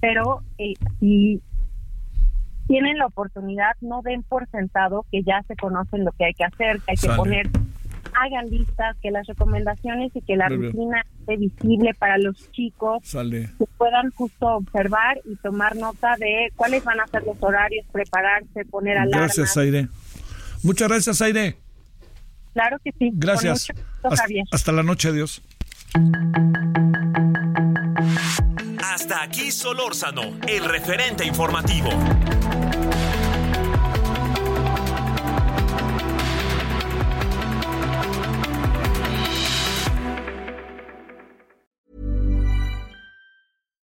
pero eh, si tienen la oportunidad, no den por sentado que ya se conocen lo que hay que hacer, que hay que poner hagan listas, que las recomendaciones y que la rutina esté visible para los chicos, que puedan justo observar y tomar nota de cuáles van a ser los horarios, prepararse, poner alarmas. Gracias, Aire. Muchas gracias, Aire. Claro que sí. Gracias. hasta, hasta la noche, adiós. Hasta aquí Solórzano, el referente informativo.